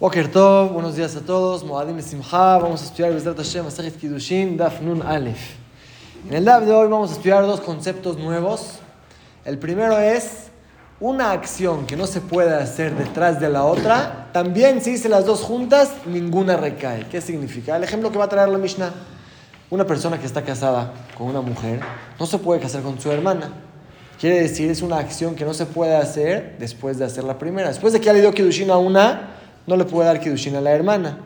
Boker Tov, buenos días a todos. Moadim Simcha, vamos a estudiar Bezrat Hashem, Masajit Kiddushin, Daf Nun Aleph. En el Daf de hoy vamos a estudiar dos conceptos nuevos. El primero es una acción que no se puede hacer detrás de la otra. También si hice las dos juntas, ninguna recae. ¿Qué significa? El ejemplo que va a traer la Mishnah. Una persona que está casada con una mujer no se puede casar con su hermana. Quiere decir, es una acción que no se puede hacer después de hacer la primera. Después de que ya le dio Kiddushin a una, no le puede dar Kiddushin a la hermana.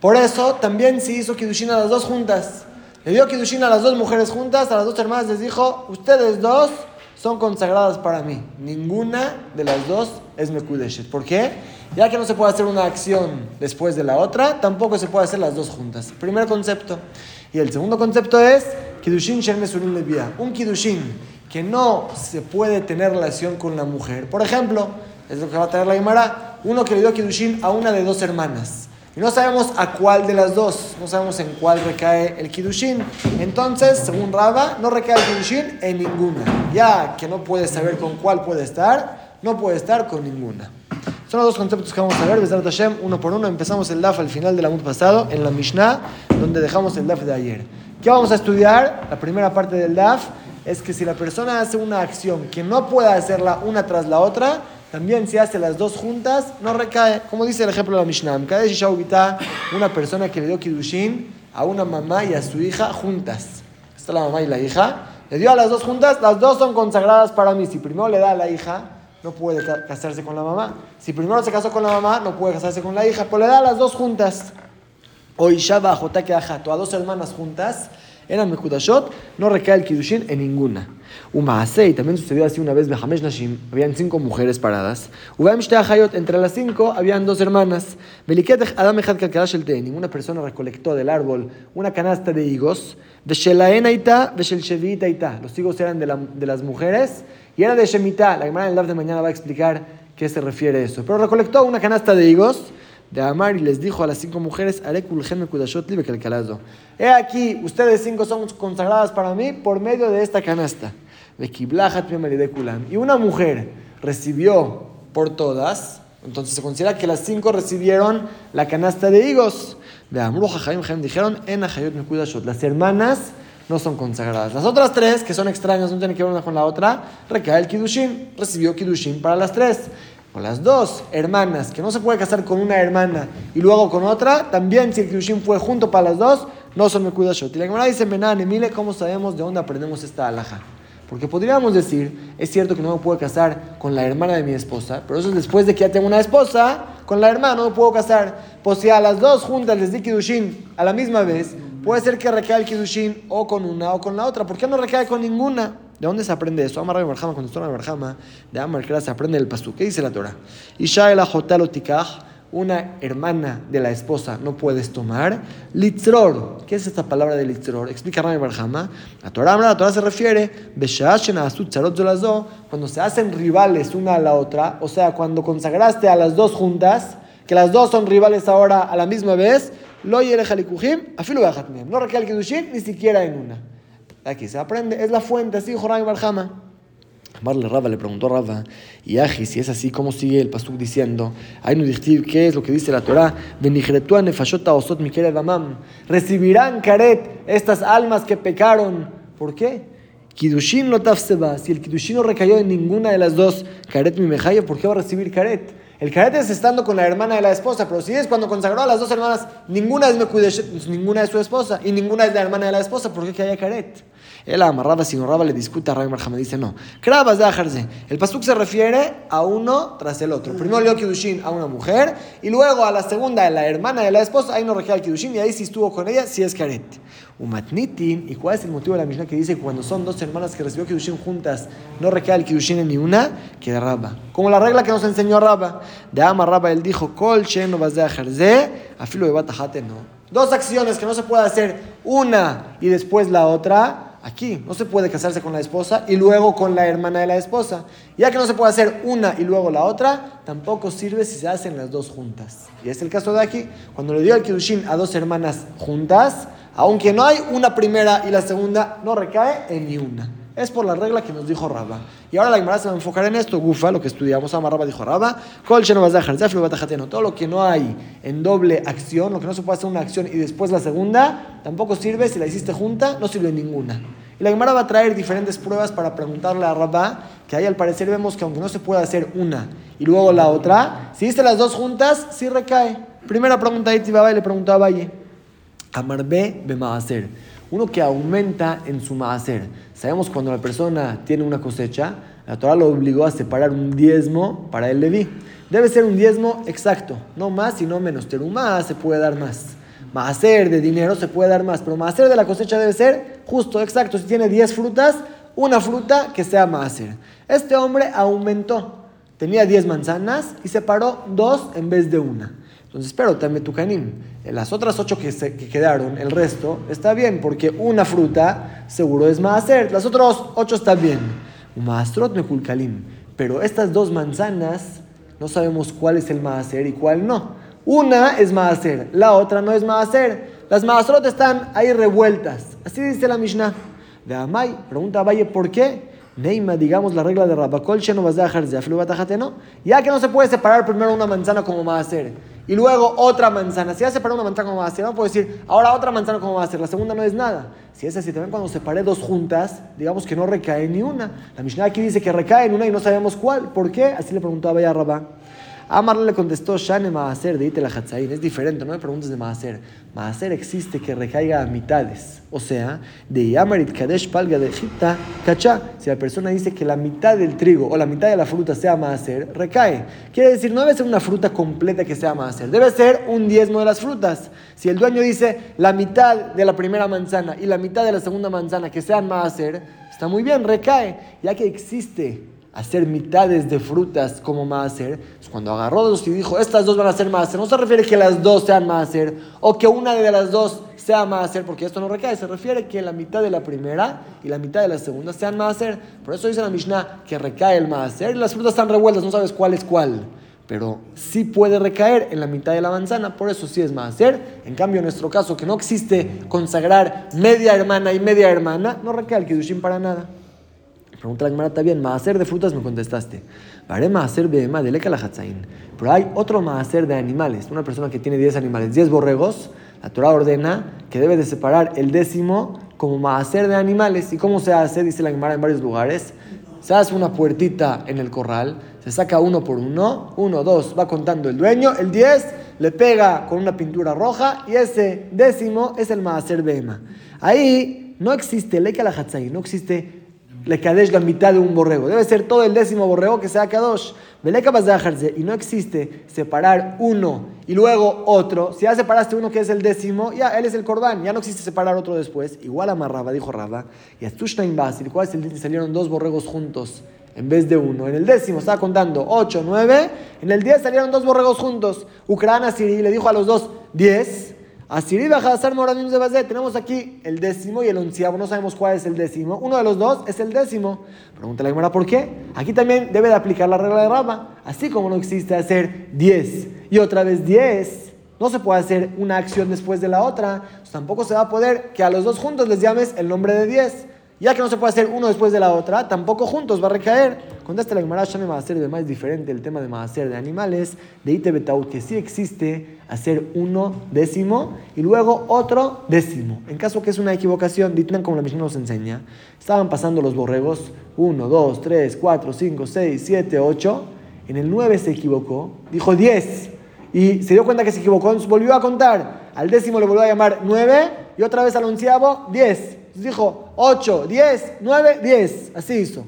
Por eso también se hizo Kiddushin a las dos juntas. Le dio Kiddushin a las dos mujeres juntas, a las dos hermanas les dijo, ustedes dos son consagradas para mí. Ninguna de las dos es Mekudeshet. ¿Por qué? Ya que no se puede hacer una acción después de la otra, tampoco se puede hacer las dos juntas. Primer concepto. Y el segundo concepto es Kiddushin Shem Mesurim Levia. Un Kiddushin que no se puede tener relación con la mujer. Por ejemplo, es lo que va a traer la Gemara uno que le dio Kiddushin a una de dos hermanas. Y no sabemos a cuál de las dos, no sabemos en cuál recae el Kiddushin. Entonces, según Raba, no recae el Kiddushin en ninguna. Ya que no puede saber con cuál puede estar, no puede estar con ninguna. Son los dos conceptos que vamos a ver, Besar Hashem, uno por uno. Empezamos el DAF al final del año pasado, en la Mishnah, donde dejamos el DAF de ayer. ¿Qué vamos a estudiar? La primera parte del DAF es que si la persona hace una acción que no pueda hacerla una tras la otra, también si hace las dos juntas, no recae. Como dice el ejemplo de la Mishnah. Una persona que le dio Kiddushin a una mamá y a su hija juntas. Está la mamá y la hija. Le dio a las dos juntas, las dos son consagradas para mí. Si primero le da a la hija, no puede casarse con la mamá. Si primero se casó con la mamá, no puede casarse con la hija. Pero le da a las dos juntas. O Ishaba, Jotake, a dos hermanas juntas eran Mekudashot, no recae el Kiddushin en ninguna. Umaasei, también sucedió así una vez, Behamesh Nashim, habían cinco mujeres paradas. Hayot, entre las cinco habían dos hermanas. Beliketech Adam Echad Kalkarash el Te, ninguna persona recolectó del árbol una canasta de higos. Los higos eran de, la, de las mujeres y era de Shemitah. La hermana del Lav de mañana va a explicar qué se refiere a eso. Pero recolectó una canasta de higos de Amar y les dijo a las cinco mujeres, He aquí, ustedes cinco son consagradas para mí por medio de esta canasta. Y una mujer recibió por todas, entonces se considera que las cinco recibieron la canasta de higos. De dijeron, en Las hermanas no son consagradas. Las otras tres, que son extrañas, no tienen que ver una con la otra, recae el Kiddushin. Recibió Kiddushin para las tres o las dos hermanas, que no se puede casar con una hermana y luego con otra, también si el Kiddushin fue junto para las dos, no son Mekudashot. Y la Gemara dice, Menane, mire cómo sabemos de dónde aprendemos esta alhaja. Porque podríamos decir, es cierto que no me puedo casar con la hermana de mi esposa, pero eso es después de que ya tengo una esposa, con la hermana no me puedo casar. Pues si a las dos juntas les di Kiddushin a la misma vez, puede ser que recaiga el Kiddushin o con una o con la otra. ¿Por qué no recae con ninguna? ¿De dónde se aprende eso? Amar Barjama, cuando está Barjama, de Amar se aprende el pasú. ¿Qué dice la Torah? Isha el tikach, una hermana de la esposa no puedes tomar. Litzror, ¿qué es esta palabra de litzror? Explica Rami Barjama. La Torah, la Torah se refiere, cuando se hacen rivales una a la otra, o sea, cuando consagraste a las dos juntas, que las dos son rivales ahora a la misma vez, lo afilu no recae el ni siquiera en una. Aquí se aprende, es la fuente, así Rabbi Barjama. Amarle Raba le preguntó a y Aji, si es así, ¿cómo sigue el pasuk diciendo? ¿qué es lo que dice la Torah? osot Recibirán caret estas almas que pecaron. ¿Por qué? Kidushin no tafseba. Si el Kidushin no recayó en ninguna de las dos, caret mi mejayo, ¿por qué va a recibir caret? El caret es estando con la hermana de la esposa, pero si es cuando consagró a las dos hermanas, ninguna es ninguna es su esposa y ninguna es la hermana de la esposa, ¿por qué que haya caret? Él amarraba, si no le discute a Rabbi Marjama, dice no. Krabas de El pasuk se refiere a uno tras el otro. Primero le Kidushin a una mujer y luego a la segunda, a la hermana de la esposa, ahí no requiere el Kidushin y ahí sí estuvo con ella, si es caret. Umatnitin, ¿y cuál es el motivo de la Mishnah que dice que cuando son dos hermanas que recibió Kidushin juntas, no recae el Kidushin en ni una? Que de Rabba. Como la regla que nos enseñó Rabba. De Ama Rabba, él dijo, Kol no vas de afilo de no. Dos acciones que no se puede hacer una y después la otra Aquí no se puede casarse con la esposa y luego con la hermana de la esposa. Ya que no se puede hacer una y luego la otra, tampoco sirve si se hacen las dos juntas. Y es el caso de aquí. Cuando le dio el Kiddushin a dos hermanas juntas, aunque no hay una primera y la segunda, no recae en ni una. Es por la regla que nos dijo Rabba. Y ahora la Gemara se va a enfocar en esto. Gufa, lo que estudiamos. Ama Rabba dijo Rabba. Todo lo que no hay en doble acción, lo que no se puede hacer una acción y después la segunda, tampoco sirve. Si la hiciste junta, no sirve ninguna. Y la Gemara va a traer diferentes pruebas para preguntarle a Rabba, que ahí al parecer vemos que aunque no se puede hacer una y luego la otra, si hiciste las dos juntas, sí recae. Primera pregunta de y le preguntó a Valle. Amarbe maaser. Uno que aumenta en su maaser. Sabemos cuando la persona tiene una cosecha, la Torah lo obligó a separar un diezmo para el Leví. Debe ser un diezmo exacto, no más y no menos. más se puede dar más. Maaser de dinero se puede dar más, pero maaser de la cosecha debe ser justo, exacto. Si tiene 10 frutas, una fruta que sea maaser. Este hombre aumentó. Tenía 10 manzanas y separó dos en vez de una. Entonces, pero también tu canim. Las otras ocho que, se, que quedaron, el resto, está bien, porque una fruta seguro es maaser. Las otras ocho están bien. Maastrot mekulkalim. Pero estas dos manzanas, no sabemos cuál es el maaser y cuál no. Una es maaser, la otra no es maaser. Las maastrot están ahí revueltas. Así dice la Mishnah. De Amay, pregunta a Valle, ¿por qué? Neima, digamos la regla de Rabakol, no vas a dejar no. Ya que no se puede separar primero una manzana como maaser y luego otra manzana. Si ya separé una manzana como va a ser, no puedo decir, ahora otra manzana como va a ser, la segunda no es nada. Si es así, también cuando separé dos juntas, digamos que no recae ni una. La Mishnah aquí dice que recae en una y no sabemos cuál. ¿Por qué? Así le preguntó a Baya Rabá. Amar le contestó, Shane Maaser de Itela Es diferente, no me preguntes de Maaser. Maaser existe que recaiga a mitades. O sea, de Yamarit Kadesh Palga de Egipta, Kachá. Si la persona dice que la mitad del trigo o la mitad de la fruta sea Maaser, recae. Quiere decir, no debe ser una fruta completa que sea Maaser. Debe ser un diezmo de las frutas. Si el dueño dice la mitad de la primera manzana y la mitad de la segunda manzana que sean Maaser, está muy bien, recae. Ya que existe hacer mitades de frutas como maaser, cuando agarró dos y dijo, estas dos van a ser maaser, no se refiere que las dos sean maaser o que una de las dos sea maaser, porque esto no recae, se refiere que la mitad de la primera y la mitad de la segunda sean maaser. Por eso dice la Mishnah que recae el maaser y las frutas están revueltas, no sabes cuál es cuál. Pero sí puede recaer en la mitad de la manzana, por eso sí es maaser. En cambio, en nuestro caso, que no existe consagrar media hermana y media hermana, no recae el kidushin para nada. Pregunta la Gemara, está bien, maaser de frutas me contestaste. Haré maaser de la Pero hay otro maaser de animales. Una persona que tiene 10 animales, 10 borregos, la Torah ordena que debe de separar el décimo como maaser de animales. ¿Y cómo se hace? Dice la Gemara en varios lugares. Se hace una puertita en el corral, se saca uno por uno, uno, dos, va contando el dueño, el 10 le pega con una pintura roja y ese décimo es el maaser ema. Ahí no existe leca la no existe le kadesh la mitad de un borrego. Debe ser todo el décimo borrego que sea kadosh. Y no existe separar uno y luego otro. Si ya separaste uno que es el décimo, ya él es el corbán. Ya no existe separar otro después. Igual amarraba, dijo Rabba. Y a Basil, ¿cuál el día salieron dos borregos juntos? en vez de uno. En el décimo estaba contando 8, 9. En el 10 salieron dos borregos juntos. Ucrania Siri le dijo a los dos 10. Tenemos aquí el décimo y el onceavo. No sabemos cuál es el décimo. Uno de los dos es el décimo. Pregunta la Gemara por qué. Aquí también debe de aplicar la regla de Rama. Así como no existe hacer 10 y otra vez 10. No se puede hacer una acción después de la otra. Tampoco se va a poder que a los dos juntos les llames el nombre de 10. Ya que no se puede hacer uno después de la otra, tampoco juntos va a recaer. Contesta la Gemara, Shame Maaser de más diferente el tema de Maaser de animales, de Ite Betaut, que sí existe hacer uno décimo y luego otro décimo. En caso que es una equivocación, Ditnan como la Mishnah nos enseña, estaban pasando los borregos, uno, dos, tres, cuatro, cinco, seis, siete, ocho. En el nueve se equivocó, dijo diez. Y se dio cuenta que se equivocó, volvió a contar. Al décimo le volvió a llamar nueve y otra vez al onceavo, diez dijo 8, 10, 9, 10. Así hizo.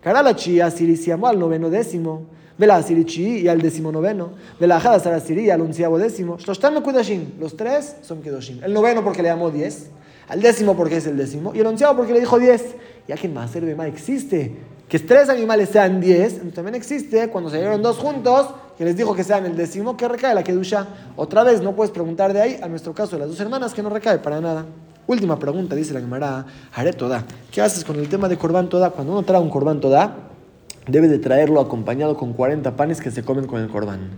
Karalachi Asiri se llamó al noveno décimo. Vela y al décimo noveno. Vela y al onceavo décimo. Los tres son Kedoshim. El noveno porque le llamó 10. Al décimo porque es el décimo. Y el onceavo porque le dijo 10. Ya que más más existe que tres animales sean 10, también existe cuando se salieron dos juntos, que les dijo que sean el décimo, que recae la Kedusha. Otra vez, no puedes preguntar de ahí, a nuestro caso de las dos hermanas, que no recae para nada. Última pregunta, dice la Gemara, haré toda. ¿Qué haces con el tema de Corbán toda? Cuando uno trae un Corbán toda, debe de traerlo acompañado con 40 panes que se comen con el corbán.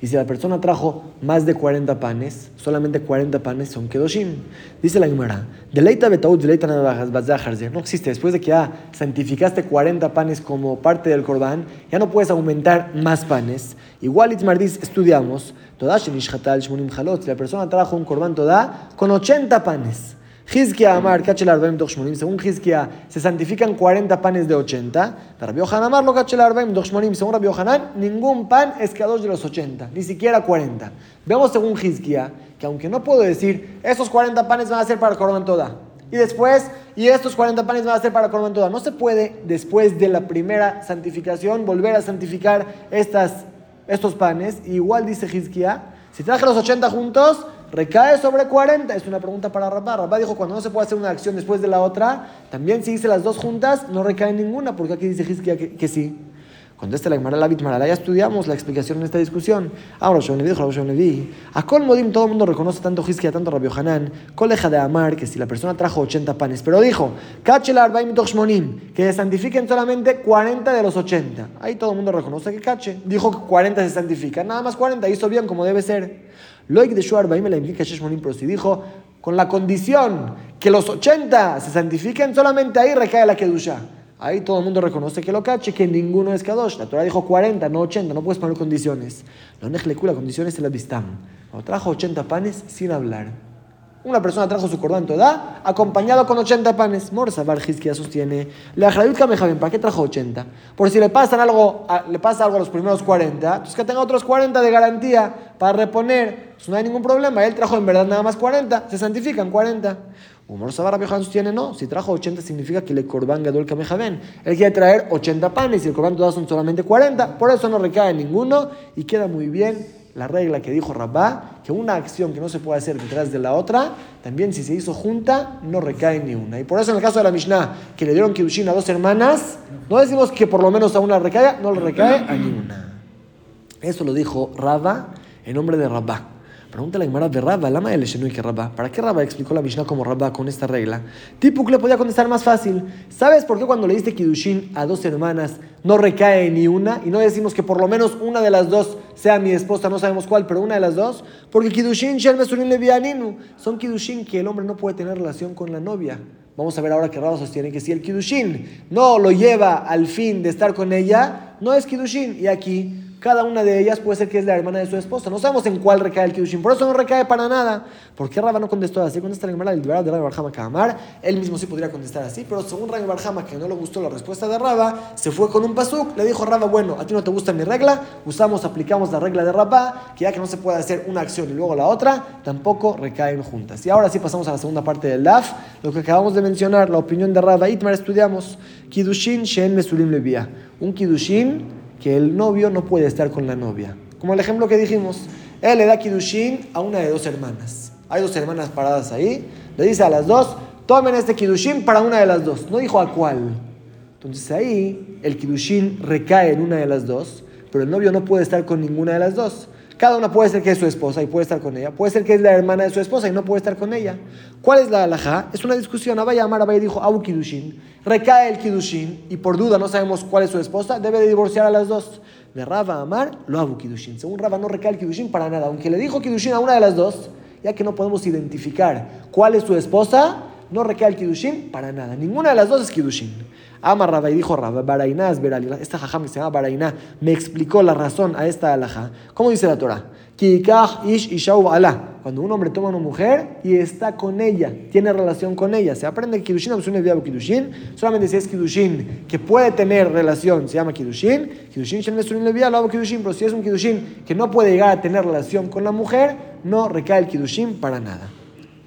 Y si la persona trajo más de 40 panes, solamente 40 panes son kedoshim. Dice la Gemara, deleita betaut, deleita no existe. Después de que ya santificaste 40 panes como parte del corbán, ya no puedes aumentar más panes. Igual Itzmardis estudiamos, toda si la persona trajo un corbán toda con 80 panes. Hizkia Amar, Kachel Arbaim Dochmonim, según Hizkia, se santifican 40 panes de 80. Rabbi Amar lo Kachel Arbaim Dochmonim, según Rabbi Yohanan, ningún pan es que a dos de los 80, ni siquiera 40. Vemos según Hizkia, que aunque no puedo decir, esos 40 panes van a ser para el toda. Y después, y estos 40 panes van a ser para Corban toda. No se puede, después de la primera santificación, volver a santificar estas, estos panes. igual dice Hizkia, si traje los 80 juntos, recae sobre 40. Es una pregunta para Rabá. Rabá dijo, cuando no se puede hacer una acción después de la otra, también si hice las dos juntas, no recae ninguna, porque aquí dice Hizkia que, que sí. Contesta la Gemara Lavit Marala, ya estudiamos la explicación en esta discusión. Ahora, yo dijo, yo vi. A Kol Modim todo el mundo reconoce tanto Hizkia, tanto Rabbi Hanan, Coleja de Amar, que si la persona trajo 80 panes, pero dijo, Kachel Arbaim Monim, que santifiquen solamente 40 de los 80. Ahí todo el mundo reconoce que Cache. Dijo que 40 se santifican, nada más 40, hizo bien como debe ser. Loik de Shuar Baim la implica si dijo, con la condición que los 80 se santifiquen, solamente ahí recae la Kedusha. Ahí todo el mundo reconoce que lo cache, que ninguno es Kadosh. La Torah dijo 40, no 80, no puedes poner condiciones. La la condición es el Abistam. Cuando trajo 80 panes sin hablar. Una persona trajo su cordón toda, acompañado con 80 panes. Morsa Barjis sostiene. La ¿para qué trajo 80? Por si le, pasan algo, le pasa algo a los primeros 40, entonces que tenga otros 40 de garantía para reponer. Pues no hay ningún problema. Él trajo en verdad nada más 40, se santifican 40. Humor Sabar sostiene no. Si trajo 80 significa que le corban gadol kamejaben. Él quiere traer 80 panes y el corban todas son solamente 40. Por eso no recae ninguno y queda muy bien la regla que dijo Rabá, que una acción que no se puede hacer detrás de la otra, también si se hizo junta, no recae ni una. Y por eso en el caso de la Mishnah, que le dieron Kiddushin a dos hermanas, no decimos que por lo menos a una recaiga, no le recae a ninguna. Eso lo dijo Rabá en nombre de Rabá. Pregunta la Gemara de Rabba, lama el que Rabba. ¿Para qué Rabba explicó la Mishnah como Rabba con esta regla? Tipuk le podía contestar más fácil. ¿Sabes por qué cuando le diste Kidushin a dos hermanas no recae ni una? Y no decimos que por lo menos una de las dos sea mi esposa, no sabemos cuál, pero una de las dos. Porque Kidushin Shel Mesurin Levianinu son Kidushin que el hombre no puede tener relación con la novia. Vamos a ver ahora que Rabba sostiene que si el Kidushin no lo lleva al fin de estar con ella, no es Kidushin. Y aquí cada una de ellas puede ser que es la hermana de su esposa. No sabemos en cuál recae el Kiddushin. Por eso no recae para nada. ¿Por qué Rabba no contestó así? Contesta la hermana del de Rabbi Barjama Kamar. Él mismo sí podría contestar así. Pero según Rabbi Barjama, que no le gustó la respuesta de Rabba, se fue con un pasuk. Le dijo Rabba, bueno, a ti no te gusta mi regla. Usamos, aplicamos la regla de Rabba, que ya que no se puede hacer una acción y luego la otra, tampoco recaen juntas. Y ahora sí pasamos a la segunda parte del DAF. Lo que acabamos de mencionar, la opinión de Rabba Itmar, estudiamos. Kiddushin Shen Mesulim Levia. Un Kiddushin que el novio no puede estar con la novia. Como el ejemplo que dijimos, él le da kidushin a una de dos hermanas. Hay dos hermanas paradas ahí. Le dice a las dos, tomen este kidushin para una de las dos. No dijo a cuál. Entonces ahí el kidushin recae en una de las dos, pero el novio no puede estar con ninguna de las dos. Cada una puede ser que es su esposa y puede estar con ella. Puede ser que es la hermana de su esposa y no puede estar con ella. ¿Cuál es la alhaja? Es una discusión. Abaya Amar Abaya dijo, Abu Kidushin. Recae el Kidushin y por duda no sabemos cuál es su esposa. Debe de divorciar a las dos. De Raba Amar, lo Abu Kidushin. Según Raba no recae el Kidushin para nada. Aunque le dijo Kidushin a una de las dos, ya que no podemos identificar cuál es su esposa, no recae el Kidushin para nada. Ninguna de las dos es Kidushin. Ama Rabba y dijo Rabba, Barainá es Esta jajam que se llama Barainá me explicó la razón a esta alhaja. ¿Cómo dice la Torah? ish ishau ala. Cuando un hombre toma a una mujer y está con ella, tiene relación con ella, se aprende que Kiddushin es Kiddushin, solamente si es Kiddushin que puede tener relación, se llama Kiddushin Shem Nesurim Levia, lo Kiddushin, pero si es un Kiddushin que no puede llegar a tener relación con la mujer, no recae el Kiddushin para nada.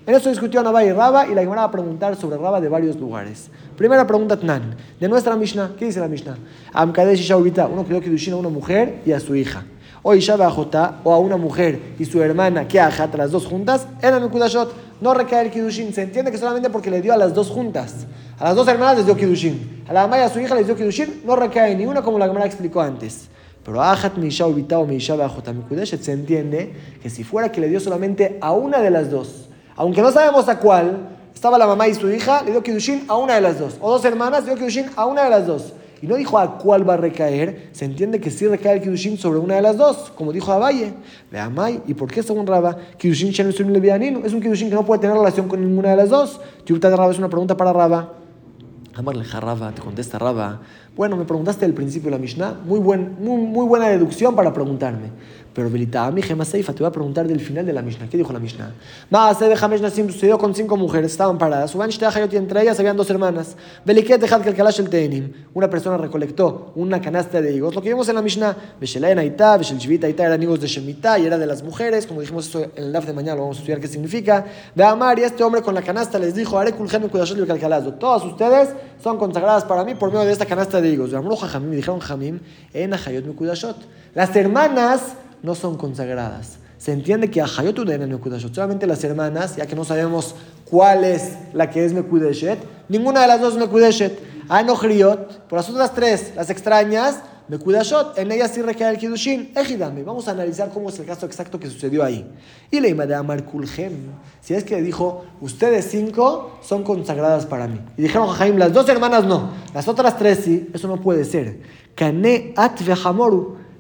En eso discutió Nabay y Raba y la Gemara va a preguntar sobre Raba de varios lugares. Primera pregunta, Tnan, de nuestra Mishnah. ¿Qué dice la Mishnah? Amkadesh y uno que dio Kiddushin a una mujer y a su hija. O Isha o a una mujer y su hermana que ajata las dos juntas, eran el. No recae el Kiddushin. Se entiende que solamente porque le dio a las dos juntas. A las dos hermanas les dio Kiddushin. A la mamá y a su hija les dio Kiddushin. No recae ni una como la Gemara explicó antes. Pero Ajat Misha o Misha se entiende que si fuera que le dio solamente a una de las dos aunque no sabemos a cuál, estaba la mamá y su hija, le dio Kiddushin a una de las dos. O dos hermanas, le dio Kiddushin a una de las dos. y no dijo a cuál va a recaer, se entiende que sí recae el Kidushin sobre una de las dos, como dijo Abaye. De Amay, ¿y por qué según Raba? Kidushin es un Kidushin que no puede tener relación con ninguna de las dos. de Raba es una pregunta para Raba. Amarle Raba, te contesta Raba. Bueno, me preguntaste del principio de la Mishnah, muy, buen, muy, buena deducción para preguntarme. Pero a mi Gema Seifa, te voy a preguntar del final de la Mishnah. ¿Qué dijo la Mishnah? Más de Hamesh Nasim sucedió con cinco mujeres, estaban paradas. Uban y entre ellas habían dos hermanas. Beliket dejad que el Teenim. Una persona recolectó una canasta de higos. Lo que vimos en la Mishnah, Beshelaen Aita, Beshel Shvita Aita eran higos de Shemitah y era de las mujeres. Como dijimos eso en el DAF de mañana, lo vamos a estudiar qué significa. De Amar y este hombre con la canasta les dijo: Haré Kulhem Kudashot y Todas ustedes son consagradas para mí por medio de esta canasta de De dijeron Jamim, En Ahayot Kudashot. Las hermanas no son consagradas. Se entiende que a Hayotuden Mekudashot, solamente las hermanas, ya que no sabemos cuál es la que es Mekudeshet, ninguna de las dos es Mekudeshet. Anochriot, por las otras tres, las extrañas, Mekudashot, en ellas sí recae el Kidushin. Ejidame, vamos a analizar cómo es el caso exacto que sucedió ahí. Y le de Amar Kulhem, si es que dijo, ustedes cinco son consagradas para mí. Y dijeron Jaim, las dos hermanas no, las otras tres sí, eso no puede ser. Kane at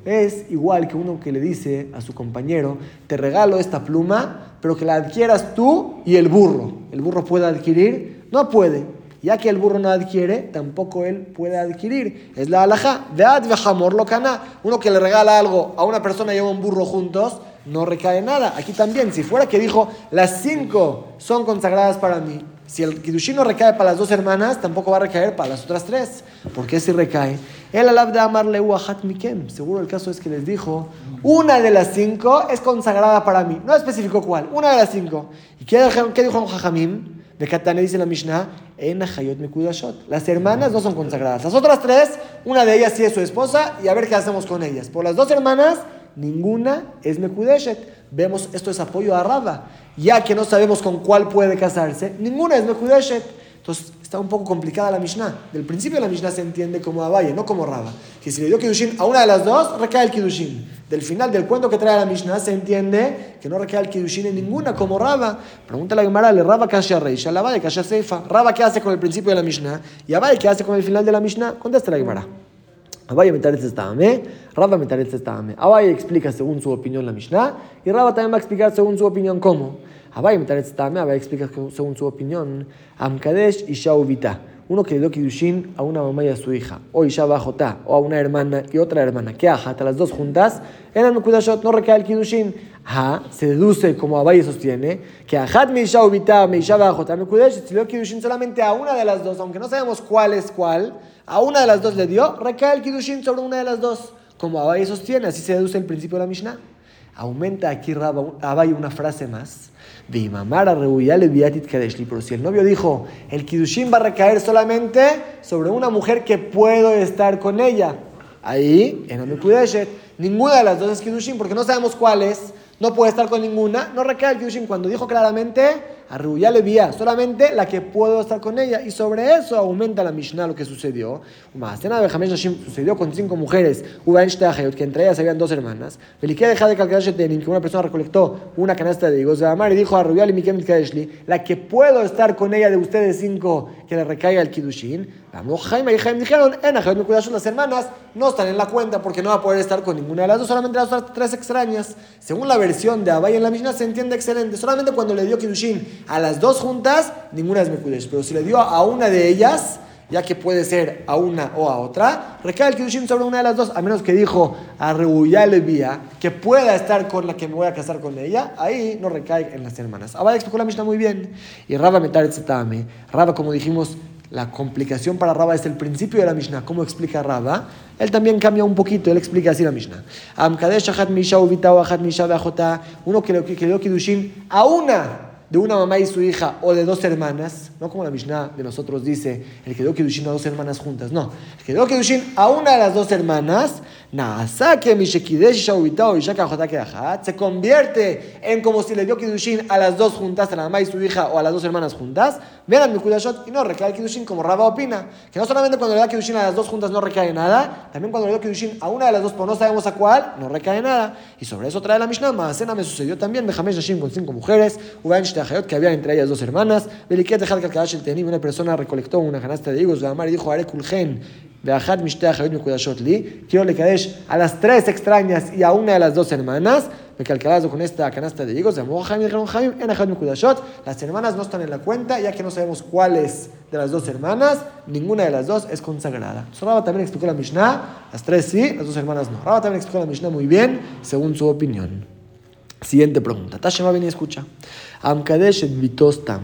es igual que uno que le dice a su compañero, te regalo esta pluma, pero que la adquieras tú y el burro. ¿El burro puede adquirir? No puede. Ya que el burro no adquiere, tampoco él puede adquirir. Es la alhaja. Vead vejamor lo cana. Uno que le regala algo a una persona y a un burro juntos, no recae nada. Aquí también, si fuera que dijo, las cinco son consagradas para mí, si el Kidushin no recae para las dos hermanas, tampoco va a recaer para las otras tres. ¿Por qué si recae? El alab de amarle mikem. Seguro el caso es que les dijo, una de las cinco es consagrada para mí. No especificó cuál, una de las cinco. ¿Y qué, qué dijo Jajamim? De Katane dice la Mishnah, en Las hermanas no son consagradas. Las otras tres, una de ellas sí es su esposa y a ver qué hacemos con ellas. Por las dos hermanas, ninguna es Mekudeshet. Vemos, esto es apoyo a Raba. Ya que no sabemos con cuál puede casarse, ninguna es Mekudeshet. Entonces, está un poco complicada la Mishnah. Del principio la Mishnah se entiende como Abaye, no como Raba. Que si le dio Kidushin a una de las dos, recae el Kidushin. Del final del cuento que trae la Mishnah se entiende que no recae el Kidushin en ninguna como Raba. Pregunta la Gemara, le Raba Kasha Reisha, la Abaye Kasha Seifa. Raba, ¿qué hace con el principio de la Mishnah? Y Abaye, ¿qué hace con el final de la Mishnah? Contesta la Gemara. Abaye metaretz estame, Raba metaretz estame. Abaye explica según su opinión la Mishnah y Raba también va a explicar según su opinión cómo. Estame, Abaye explica según su opinión Amkadesh y Shauvita. Uno que le dio Kidushin a una mamá y a su hija, o Isha Bajotá, o a una hermana y otra hermana, que hasta las dos juntas, eran Mekudashot, no recae el Kidushin. Ha, se deduce, como Abaye sostiene, que Ajat me Isha Ubita, me Isha Bajotá, Mekudash, si le dio Kidushin solamente a una de las dos, aunque no sabemos cuál es cuál, a una de las dos le dio, recae el Kidushin sobre una de las dos. Como Abaye sostiene, así se deduce el principio de la Mishnah. Aumenta aquí Abaye una frase más. Pero si el novio dijo, el Kidushin va a recaer solamente sobre una mujer que puedo estar con ella. Ahí, en Amikudeshet, ninguna de las dos es Kidushin porque no sabemos cuál es no puede estar con ninguna, no recae el Kidushin cuando dijo claramente, a le vía, solamente la que puedo estar con ella. Y sobre eso aumenta la Mishnah lo que sucedió. Sucedió con cinco mujeres, que entre ellas habían dos hermanas. Felique deja de calcular que una persona recolectó una canasta de higos de Amar y dijo a Mikem la que puedo estar con ella de ustedes cinco, que le recaiga el Jaime y Jaime dijeron, en las hermanas no están en la cuenta porque no va a poder estar con ninguna de las dos, solamente las otras tres extrañas. Según la versión de Abay en la Mishnah se entiende excelente. Solamente cuando le dio Kidushin a las dos juntas, ninguna es Mekudesh. Pero si le dio a una de ellas, ya que puede ser a una o a otra, recae el Kidushin sobre una de las dos, a menos que dijo a Rebuya Levía que pueda estar con la que me voy a casar con ella, ahí no recae en las hermanas. Abay explicó la Mishnah muy bien. Y Rabba Metar Rabba, como dijimos, la complicación para Raba es el principio de la Mishnah. ¿Cómo explica Raba? Él también cambia un poquito, él explica así la Mishnah. Uno que le dio Kidushin a una de una mamá y su hija o de dos hermanas, no como la Mishnah de nosotros dice, el que dio Kedushin a dos hermanas juntas, no, el que dio Kedushin a una de las dos hermanas, se convierte en como si le dio Kedushin a las dos juntas, a la mamá y su hija o a las dos hermanas juntas, vean mi Kudashot y no recae el Kedushin como Rabba opina, que no solamente cuando le da Kedushin a las dos juntas no recae nada, también cuando le dio Kedushin a una de las dos, pero no sabemos a cuál, no recae nada. Y sobre eso trae la Mishnah, Maasena me sucedió también, Bejamesh Nashim con cinco mujeres, que había entre ellas dos hermanas. Beliquet el Tenim, una persona recolectó una canasta de higos, de Amar y dijo, Are Quiero le kadesh a las tres extrañas y a una de las dos hermanas. Me calcalado con esta canasta de higos. Las hermanas no están en la cuenta, ya que no sabemos cuáles de las dos hermanas. Ninguna de las dos es consagrada. Raba también explicó la Mishnah. Las tres sí, las dos hermanas no. Raba también explicó la Mishnah muy bien, según su opinión. Siguiente pregunta. Tashema ven y escucha. Amkadesh Vitostam.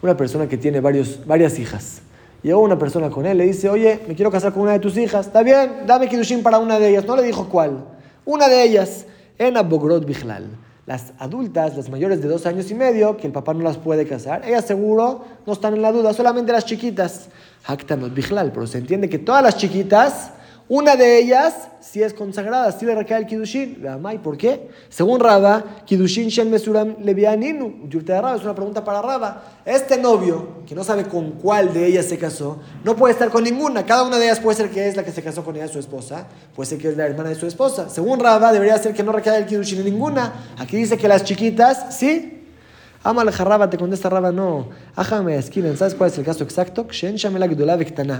Una persona que tiene varios, varias hijas. Llegó una persona con él, le dice, oye, me quiero casar con una de tus hijas. Está bien, dame Kidushin para una de ellas. No le dijo cuál. Una de ellas, en Abogrod Bichlal. Las adultas, las mayores de dos años y medio, que el papá no las puede casar, ellas seguro no están en la duda, solamente las chiquitas. Haktanot Bichlal, pero se entiende que todas las chiquitas una de ellas, si es consagrada, si le recae el Kiddushin. ¿Por qué? Según Raba, Kiddushin Shen Mesuram Levianinu. Raba es una pregunta para Raba. Este novio, que no sabe con cuál de ellas se casó, no puede estar con ninguna. Cada una de ellas puede ser que es la que se casó con ella, su esposa. Puede ser que es la hermana de su esposa. Según Raba, debería ser que no recae el Kiddushin en ninguna. Aquí dice que las chiquitas, sí. Ama Raba, te contesta Raba, no. Ajame esquina, ¿sabes cuál es el caso exacto?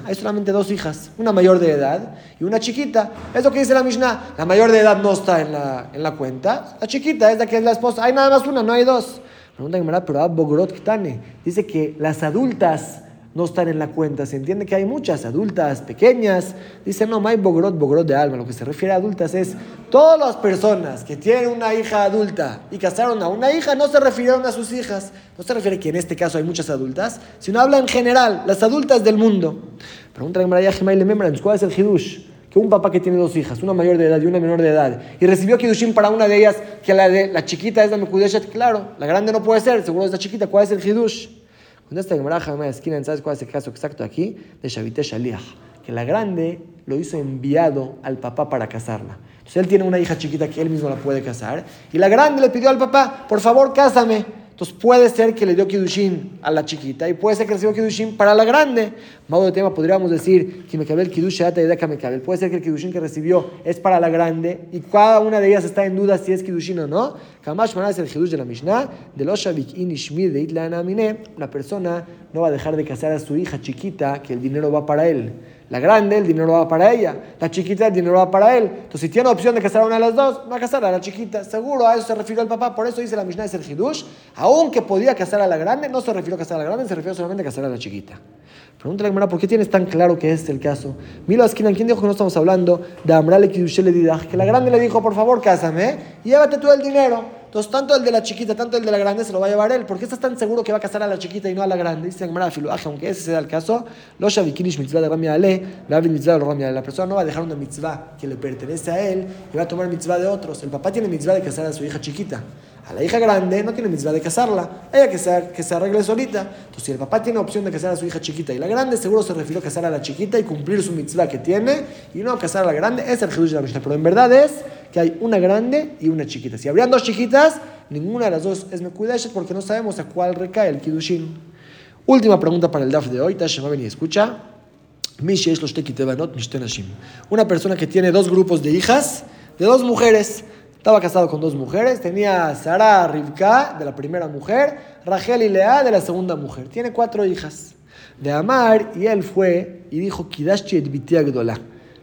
Hay solamente dos hijas, una mayor de edad y una chiquita. Es lo que dice la Mishnah. La mayor de edad no está en la, en la cuenta. La chiquita es la que es la esposa. Hay nada más una, no hay dos. Pregunta pero Dice que las adultas no están en la cuenta. Se entiende que hay muchas adultas, pequeñas. Dice, no, hay bogrot, bogrot de alma. Lo que se refiere a adultas es todas las personas que tienen una hija adulta y casaron a una hija, no se refirieron a sus hijas. No se refiere que en este caso hay muchas adultas, sino habla en general, las adultas del mundo. Pregunta ¿cuál es el hidush? Que un papá que tiene dos hijas, una mayor de edad y una menor de edad, y recibió Kidushin para una de ellas, que la, de, la chiquita es la Mekudeshet, claro, la grande no puede ser, seguro es la chiquita, ¿cuál es el hidush? esta Gemara de esquina, ¿sabes cuál es el caso exacto aquí? De Shavite Shaliach. Que la grande lo hizo enviado al papá para casarla. Entonces él tiene una hija chiquita que él mismo la puede casar. Y la grande le pidió al papá, por favor, cásame. Entonces puede ser que le dio Kidushin a la chiquita y puede ser que recibió Kidushin para la grande. Modo de tema, podríamos decir Puede ser que el Kidushin que recibió es para la grande y cada una de ellas está en duda si es Kidushin o no. Kamash es el Kidush de la Mishnah, de los de. Una persona no va a dejar de casar a su hija chiquita que el dinero va para él. La grande, el dinero va para ella. La chiquita, el dinero va para él. Entonces, si tiene opción de casar a una de las dos, va a casar a la chiquita. Seguro a eso se refirió el papá. Por eso dice la Mishnah de el Hidush. Aunque podía casar a la grande, no se refirió a casar a la grande, se refirió solamente a casar a la chiquita. Pregúntale a ¿por qué tienes tan claro que es el caso? Milo Askinan, ¿quién dijo que no estamos hablando de Amrale Kidushele Didah? Que la grande le dijo, por favor, cásame y llévate todo el dinero. Entonces, tanto el de la chiquita, tanto el de la grande se lo va a llevar él. ¿Por qué estás tan seguro que va a casar a la chiquita y no a la grande? Dice aunque ese sea el caso, lo Shabikinish mitzvah de Rami Ale, mitzvah de Rami Ale. La persona no va a dejar una mitzvah que le pertenece a él y va a tomar mitzvah de otros. El papá tiene mitzvah de casar a su hija chiquita. A la hija grande no tiene mitzvah de casarla. Ella que se, que se arregle solita. Entonces, si el papá tiene opción de casar a su hija chiquita y la grande, seguro se refirió a casar a la chiquita y cumplir su mitzvah que tiene y no casar a la grande. Es el Jedush de la Mishnah. Pero en verdad es que hay una grande y una chiquita. Si habrían dos chiquitas, ninguna de las dos es Mekudeshet porque no sabemos a cuál recae el Kiddushin. Última pregunta para el DAF de hoy. Tasha y escucha. Una persona que tiene dos grupos de hijas, de dos mujeres. Estaba casado con dos mujeres. Tenía Sara Rivka, de la primera mujer, Rachel y Lea, de la segunda mujer. Tiene cuatro hijas. De Amar, y él fue y dijo,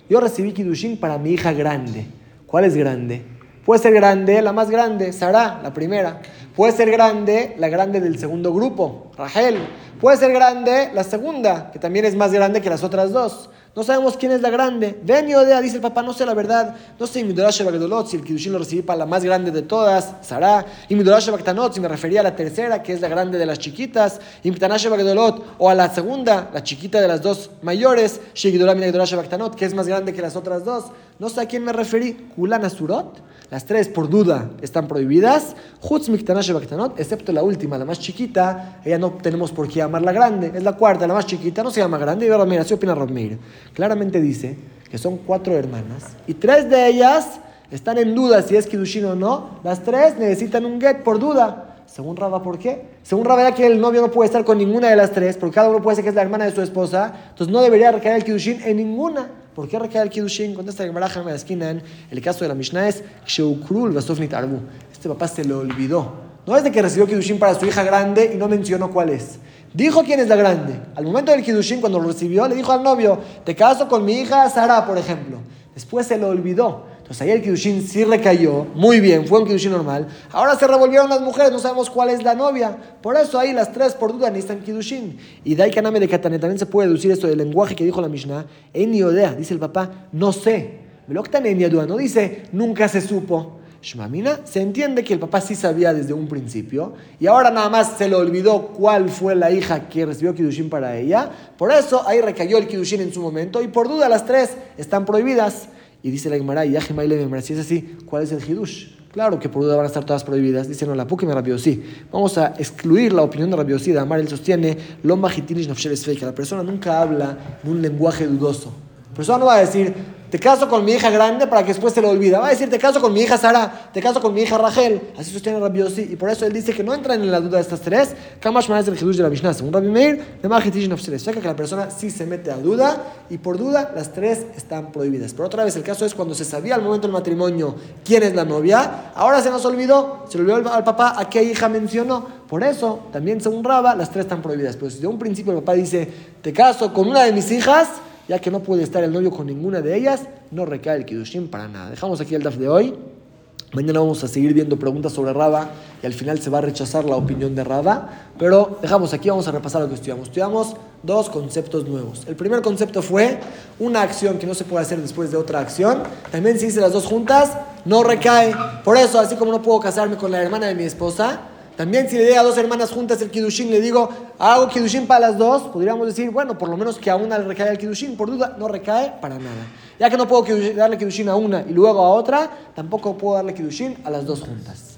Yo recibí Kiddushin para mi hija grande. ¿Cuál es grande? Puede ser grande la más grande, Sara, la primera. Puede ser grande la grande del segundo grupo, Rachel. Puede ser grande la segunda, que también es más grande que las otras dos. No sabemos quién es la grande. Ven Odea, dice el papá, no sé la verdad. No sé si el Kidushin lo recibí para la más grande de todas, Sara. Y Bagdolot, si me refería a la tercera, que es la grande de las chiquitas. Y o a la segunda, la chiquita de las dos mayores, que es más grande que las otras dos. No sé a quién me referí. Kulana Surot. Las tres, por duda, están prohibidas. Jutz excepto la última, la más chiquita. Ella no tenemos por qué llamarla grande. Es la cuarta, la más chiquita, no se llama grande. Y Ramir, así opina Ramir. Claramente dice que son cuatro hermanas. Y tres de ellas están en duda si es Kidushin o no. Las tres necesitan un get por duda. Según Raba, ¿por qué? Según Raba, ya que el novio no puede estar con ninguna de las tres, porque cada uno puede ser que es la hermana de su esposa, entonces no debería recaer el Kidushin en ninguna. ¿Por qué recae el Kiddushin? Contesta el Gemara la esquina. El caso de la Mishnah es Basofnit Arbu. Este papá se le olvidó no es de que recibió Kidushin para su hija grande y no mencionó cuál es. Dijo quién es la grande. Al momento del Kidushin, cuando lo recibió, le dijo al novio, te caso con mi hija Sara, por ejemplo. Después se lo olvidó. Entonces ahí el Kidushin sí recayó, muy bien, fue un Kidushin normal. Ahora se revolvieron las mujeres, no sabemos cuál es la novia. Por eso ahí las tres por duda necesitan Kidushin. Y Dai Kaname de Katane también se puede deducir esto del lenguaje que dijo la Mishnah. En Niodea, dice el papá, no sé. no dice nunca se supo. Shmamina, se entiende que el papá sí sabía desde un principio y ahora nada más se le olvidó cuál fue la hija que recibió Kidushin para ella. Por eso ahí recayó el Kidushin en su momento y por duda las tres están prohibidas. Y dice la Gemara, y si es así, ¿cuál es el Hidush? Claro que por duda van a estar todas prohibidas. Dice, no, la me rabio sí. Vamos a excluir la opinión de rabio sí. De Amar, él sostiene, lo que la persona nunca habla en un lenguaje dudoso. La persona no va a decir, te caso con mi hija grande para que después se lo olvida. Va a decir, te caso con mi hija Sara, te caso con mi hija Rachel. Así sostiene Rabbi Yossi. Y por eso él dice que no entran en la duda de estas tres. Kamash es el Hidush de la Mishnah. Según Rabbi Meir, de sea que la persona sí se mete a duda y por duda las tres están prohibidas. Pero otra vez, el caso es cuando se sabía al momento del matrimonio quién es la novia. Ahora se nos olvidó, se le olvidó al papá a qué hija mencionó. Por eso, también según Raba, las tres están prohibidas. Pero si de un principio el papá dice, te caso con una de mis hijas, ya que no puede estar el novio con ninguna de ellas, no recae el Kiddushin para nada. Dejamos aquí el DAF de hoy. Mañana vamos a seguir viendo preguntas sobre Raba y al final se va a rechazar la opinión de Raba. Pero dejamos aquí, vamos a repasar lo que estudiamos. Estudiamos dos conceptos nuevos. El primer concepto fue una acción que no se puede hacer después de otra acción. También si hice las dos juntas, no recae. Por eso, así como no puedo casarme con la hermana de mi esposa, también si le doy a dos hermanas juntas el Kidushin, le digo, hago Kidushin para las dos, podríamos decir, bueno, por lo menos que a una le recae el Kidushin, por duda, no recae para nada. Ya que no puedo darle Kidushin a una y luego a otra, tampoco puedo darle Kidushin a las dos juntas.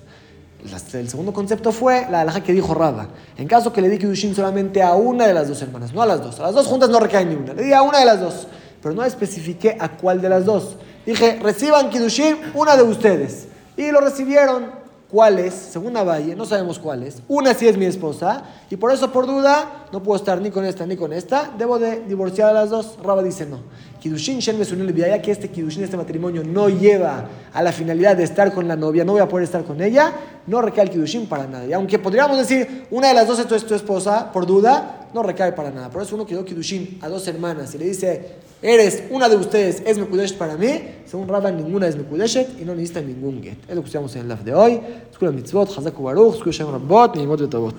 El segundo concepto fue la alhaja que dijo Raba. En caso que le di Kidushin solamente a una de las dos hermanas, no a las dos. A las dos juntas no recae ni. Le di a una de las dos. Pero no especifiqué a cuál de las dos. Dije, reciban Kidushin una de ustedes. Y lo recibieron cuáles, según Valle, no sabemos cuáles. Una sí es mi esposa y por eso por duda no puedo estar ni con esta ni con esta. Debo de divorciar a las dos. Raba dice no. Kidushin Shen ya que este Kidushin, este matrimonio no lleva a la finalidad de estar con la novia, no voy a poder estar con ella, no recae el Kidushin para nada. Y aunque podríamos decir una de las dos es tu, esposa, por duda, no recae para nada. Por eso uno quedó Kidushin a dos hermanas y le dice, eres una de ustedes, es Mekudeshet para mí, según Rabban ninguna es Mekudeshet y no necesita ningún get. Es lo que estudiamos en el live de hoy. Escuela mitzvot, Hazaku Baruch, escuela Rabbot, Nimot Betovot.